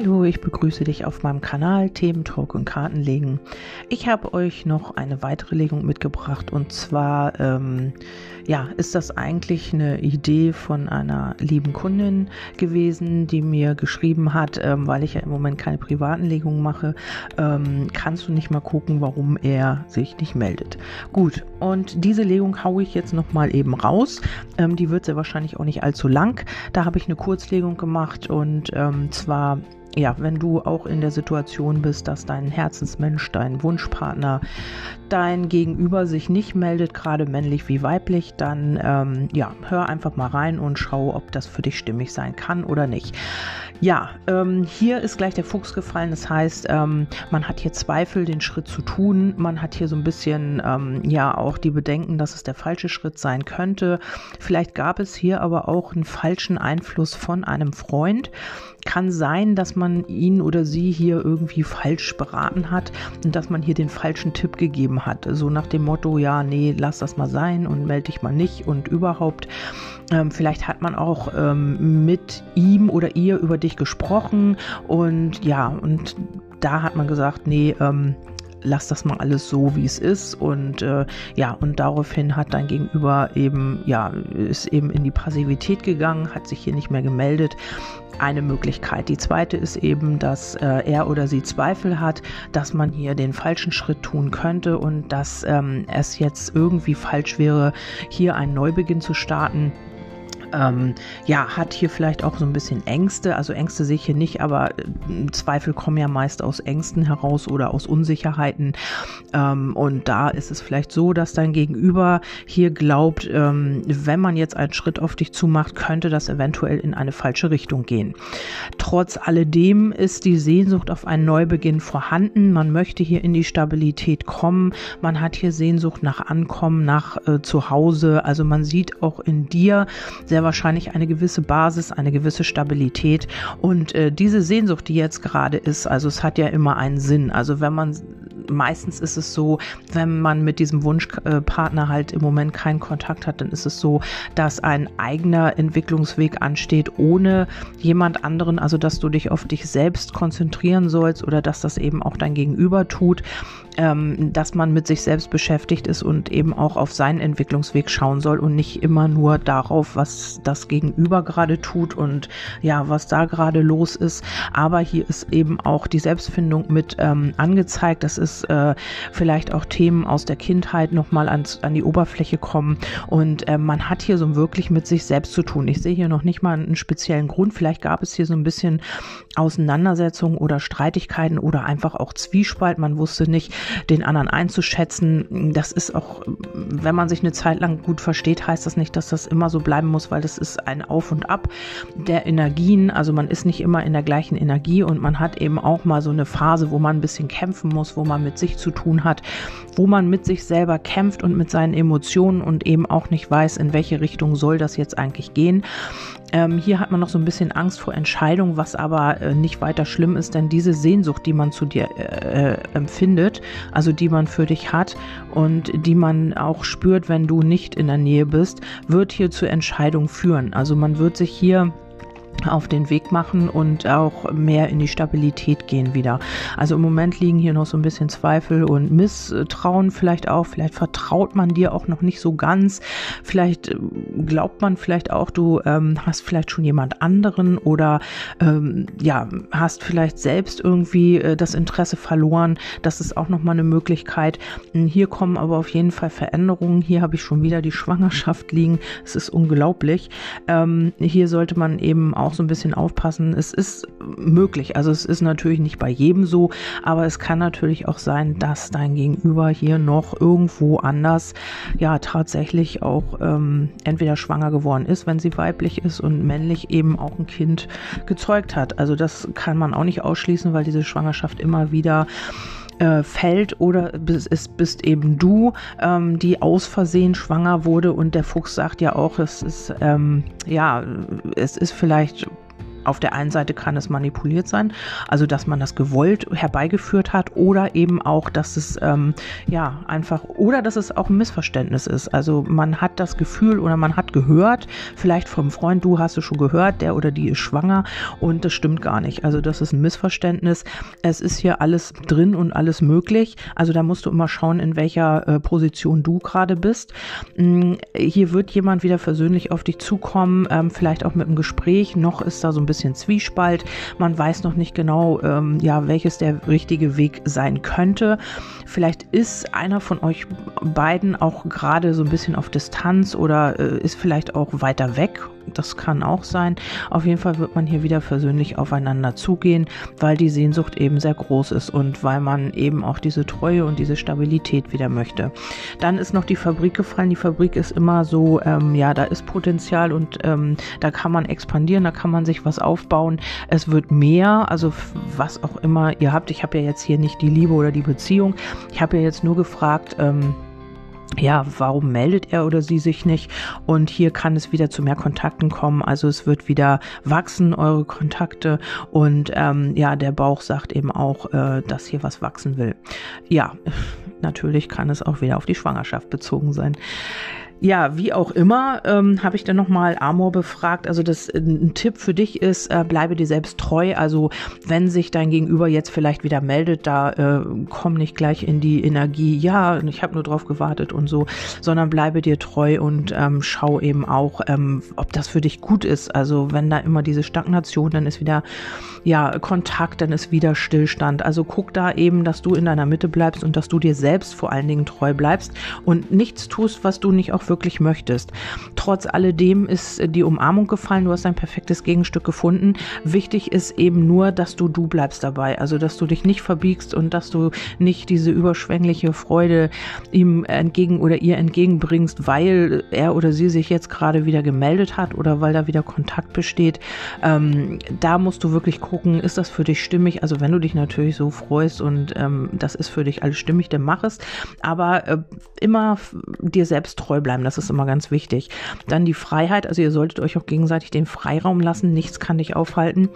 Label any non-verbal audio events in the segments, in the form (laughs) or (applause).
Hallo, ich begrüße dich auf meinem Kanal Themen Talk und Kartenlegen. Ich habe euch noch eine weitere Legung mitgebracht und zwar ähm, ja, ist das eigentlich eine Idee von einer lieben Kundin gewesen, die mir geschrieben hat, ähm, weil ich ja im Moment keine privaten Legungen mache, ähm, kannst du nicht mal gucken, warum er sich nicht meldet. Gut, und diese Legung haue ich jetzt noch mal eben raus. Ähm, die wird sehr wahrscheinlich auch nicht allzu lang. Da habe ich eine Kurzlegung gemacht und ähm, zwar ja, wenn du auch in der Situation bist, dass dein Herzensmensch, dein Wunschpartner, dein Gegenüber sich nicht meldet, gerade männlich wie weiblich, dann ähm, ja, hör einfach mal rein und schau, ob das für dich stimmig sein kann oder nicht. Ja, ähm, hier ist gleich der Fuchs gefallen. Das heißt, ähm, man hat hier Zweifel, den Schritt zu tun. Man hat hier so ein bisschen ähm, ja auch die Bedenken, dass es der falsche Schritt sein könnte. Vielleicht gab es hier aber auch einen falschen Einfluss von einem Freund. Kann sein, dass man ihn oder sie hier irgendwie falsch beraten hat und dass man hier den falschen Tipp gegeben hat. So nach dem Motto, ja, nee, lass das mal sein und melde dich mal nicht und überhaupt. Ähm, vielleicht hat man auch ähm, mit ihm oder ihr über dich gesprochen und ja, und da hat man gesagt, nee, ähm, lass das mal alles so, wie es ist. Und äh, ja, und daraufhin hat dein Gegenüber eben, ja, ist eben in die Passivität gegangen, hat sich hier nicht mehr gemeldet. Eine Möglichkeit. Die zweite ist eben, dass äh, er oder sie Zweifel hat, dass man hier den falschen Schritt tun könnte und dass ähm, es jetzt irgendwie falsch wäre, hier einen Neubeginn zu starten ähm, ja, hat hier vielleicht auch so ein bisschen Ängste. Also Ängste sehe ich hier nicht, aber äh, Zweifel kommen ja meist aus Ängsten heraus oder aus Unsicherheiten. Ähm, und da ist es vielleicht so, dass dein Gegenüber hier glaubt, ähm, wenn man jetzt einen Schritt auf dich zumacht, könnte das eventuell in eine falsche Richtung gehen. Trotz alledem ist die Sehnsucht auf einen Neubeginn vorhanden. Man möchte hier in die Stabilität kommen. Man hat hier Sehnsucht nach Ankommen, nach äh, Zuhause. Also man sieht auch in dir sehr sehr wahrscheinlich eine gewisse Basis, eine gewisse Stabilität. Und äh, diese Sehnsucht, die jetzt gerade ist, also es hat ja immer einen Sinn. Also wenn man meistens ist es so, wenn man mit diesem Wunschpartner halt im Moment keinen Kontakt hat, dann ist es so, dass ein eigener Entwicklungsweg ansteht, ohne jemand anderen, also dass du dich auf dich selbst konzentrieren sollst oder dass das eben auch dein Gegenüber tut, ähm, dass man mit sich selbst beschäftigt ist und eben auch auf seinen Entwicklungsweg schauen soll und nicht immer nur darauf, was das Gegenüber gerade tut und ja, was da gerade los ist. Aber hier ist eben auch die Selbstfindung mit ähm, angezeigt. Das ist äh, vielleicht auch Themen aus der Kindheit nochmal an, an die Oberfläche kommen. Und äh, man hat hier so wirklich mit sich selbst zu tun. Ich sehe hier noch nicht mal einen speziellen Grund. Vielleicht gab es hier so ein bisschen Auseinandersetzungen oder Streitigkeiten oder einfach auch Zwiespalt. Man wusste nicht, den anderen einzuschätzen. Das ist auch, wenn man sich eine Zeit lang gut versteht, heißt das nicht, dass das immer so bleiben muss, weil das ist ein Auf und Ab der Energien. Also man ist nicht immer in der gleichen Energie und man hat eben auch mal so eine Phase, wo man ein bisschen kämpfen muss, wo man mit sich zu tun hat, wo man mit sich selber kämpft und mit seinen Emotionen und eben auch nicht weiß, in welche Richtung soll das jetzt eigentlich gehen. Ähm, hier hat man noch so ein bisschen Angst vor Entscheidung, was aber äh, nicht weiter schlimm ist, denn diese Sehnsucht, die man zu dir äh, äh, empfindet, also die man für dich hat und die man auch spürt, wenn du nicht in der Nähe bist, wird hier zur Entscheidung führen. Also man wird sich hier auf den Weg machen und auch mehr in die Stabilität gehen wieder. Also im Moment liegen hier noch so ein bisschen Zweifel und Misstrauen vielleicht auch. Vielleicht vertraut man dir auch noch nicht so ganz. Vielleicht äh, glaubt man vielleicht auch, du ähm, hast vielleicht schon jemand anderen oder ähm, ja, hast vielleicht selbst irgendwie äh, das Interesse verloren. Das ist auch nochmal eine Möglichkeit. Hm, hier kommen aber auf jeden Fall Veränderungen. Hier habe ich schon wieder die Schwangerschaft liegen. Es ist unglaublich. Ähm, hier sollte man eben auch auch so ein bisschen aufpassen. Es ist möglich, also es ist natürlich nicht bei jedem so, aber es kann natürlich auch sein, dass dein Gegenüber hier noch irgendwo anders ja tatsächlich auch ähm, entweder schwanger geworden ist, wenn sie weiblich ist und männlich eben auch ein Kind gezeugt hat. Also das kann man auch nicht ausschließen, weil diese Schwangerschaft immer wieder äh, fällt oder es bist eben du, ähm, die aus Versehen schwanger wurde und der Fuchs sagt ja auch, es ist ähm, ja, es ist vielleicht auf der einen Seite kann es manipuliert sein, also dass man das gewollt herbeigeführt hat oder eben auch, dass es ähm, ja einfach oder dass es auch ein Missverständnis ist. Also man hat das Gefühl oder man hat gehört, vielleicht vom Freund, du hast es schon gehört, der oder die ist schwanger und das stimmt gar nicht. Also das ist ein Missverständnis. Es ist hier alles drin und alles möglich. Also da musst du immer schauen, in welcher äh, Position du gerade bist. Hm, hier wird jemand wieder versöhnlich auf dich zukommen, ähm, vielleicht auch mit einem Gespräch. Noch ist da so ein bisschen Zwiespalt. Man weiß noch nicht genau, ähm, ja, welches der richtige Weg sein könnte. Vielleicht ist einer von euch beiden auch gerade so ein bisschen auf Distanz oder äh, ist vielleicht auch weiter weg das kann auch sein. Auf jeden Fall wird man hier wieder versöhnlich aufeinander zugehen, weil die Sehnsucht eben sehr groß ist und weil man eben auch diese Treue und diese Stabilität wieder möchte. Dann ist noch die Fabrik gefallen. Die Fabrik ist immer so, ähm, ja, da ist Potenzial und ähm, da kann man expandieren, da kann man sich was aufbauen. Es wird mehr, also was auch immer ihr habt. Ich habe ja jetzt hier nicht die Liebe oder die Beziehung. Ich habe ja jetzt nur gefragt, ähm, ja, warum meldet er oder sie sich nicht? Und hier kann es wieder zu mehr Kontakten kommen. Also es wird wieder wachsen, eure Kontakte. Und ähm, ja, der Bauch sagt eben auch, äh, dass hier was wachsen will. Ja, (laughs) natürlich kann es auch wieder auf die Schwangerschaft bezogen sein. Ja, wie auch immer, ähm, habe ich dann nochmal Amor befragt. Also das äh, ein Tipp für dich ist, äh, bleibe dir selbst treu. Also wenn sich dein Gegenüber jetzt vielleicht wieder meldet, da äh, komm nicht gleich in die Energie, ja, ich habe nur drauf gewartet und so, sondern bleibe dir treu und ähm, schau eben auch, ähm, ob das für dich gut ist. Also wenn da immer diese Stagnation, dann ist wieder ja Kontakt, dann ist wieder Stillstand. Also guck da eben, dass du in deiner Mitte bleibst und dass du dir selbst vor allen Dingen treu bleibst und nichts tust, was du nicht auch wirklich möchtest. Trotz alledem ist die Umarmung gefallen, du hast ein perfektes Gegenstück gefunden. Wichtig ist eben nur, dass du du bleibst dabei, also dass du dich nicht verbiegst und dass du nicht diese überschwängliche Freude ihm entgegen oder ihr entgegenbringst, weil er oder sie sich jetzt gerade wieder gemeldet hat oder weil da wieder Kontakt besteht. Ähm, da musst du wirklich gucken, ist das für dich stimmig? Also wenn du dich natürlich so freust und ähm, das ist für dich alles stimmig, dann mach es. Aber äh, immer dir selbst treu bleiben bleiben. Das ist immer ganz wichtig. Dann die Freiheit. Also ihr solltet euch auch gegenseitig den Freiraum lassen. Nichts kann dich aufhalten.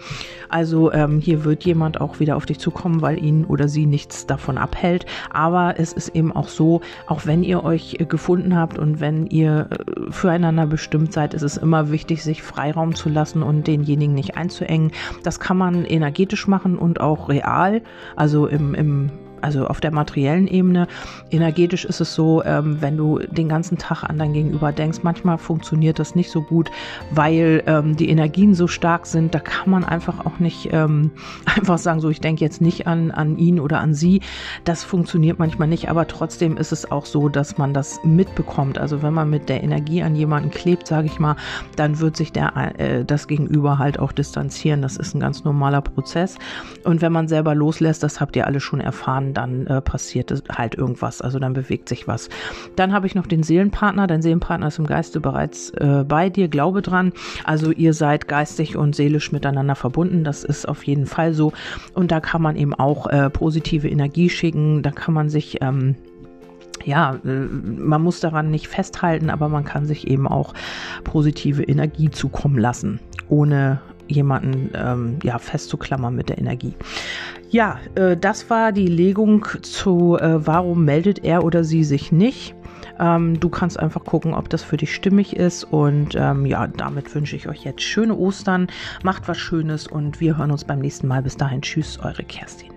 Also ähm, hier wird jemand auch wieder auf dich zukommen, weil ihn oder sie nichts davon abhält. Aber es ist eben auch so, auch wenn ihr euch äh, gefunden habt und wenn ihr äh, füreinander bestimmt seid, ist es immer wichtig, sich Freiraum zu lassen und denjenigen nicht einzuengen. Das kann man energetisch machen und auch real, also im, im also auf der materiellen Ebene. Energetisch ist es so, ähm, wenn du den ganzen Tag an dein Gegenüber denkst, manchmal funktioniert das nicht so gut, weil ähm, die Energien so stark sind. Da kann man einfach auch nicht ähm, (laughs) einfach sagen, so ich denke jetzt nicht an, an ihn oder an sie. Das funktioniert manchmal nicht, aber trotzdem ist es auch so, dass man das mitbekommt. Also wenn man mit der Energie an jemanden klebt, sage ich mal, dann wird sich der, äh, das Gegenüber halt auch distanzieren. Das ist ein ganz normaler Prozess. Und wenn man selber loslässt, das habt ihr alle schon erfahren, dann äh, passiert halt irgendwas, also dann bewegt sich was. Dann habe ich noch den Seelenpartner. Dein Seelenpartner ist im Geiste bereits äh, bei dir, glaube dran. Also ihr seid geistig und seelisch miteinander verbunden, das ist auf jeden Fall so. Und da kann man eben auch äh, positive Energie schicken, da kann man sich... Ähm, ja, äh, man muss daran nicht festhalten, aber man kann sich eben auch positive Energie zukommen lassen, ohne jemanden ähm, ja, festzuklammern mit der Energie. Ja, äh, das war die Legung zu, äh, warum meldet er oder sie sich nicht. Ähm, du kannst einfach gucken, ob das für dich stimmig ist. Und ähm, ja, damit wünsche ich euch jetzt schöne Ostern. Macht was Schönes und wir hören uns beim nächsten Mal. Bis dahin, tschüss, eure Kerstin.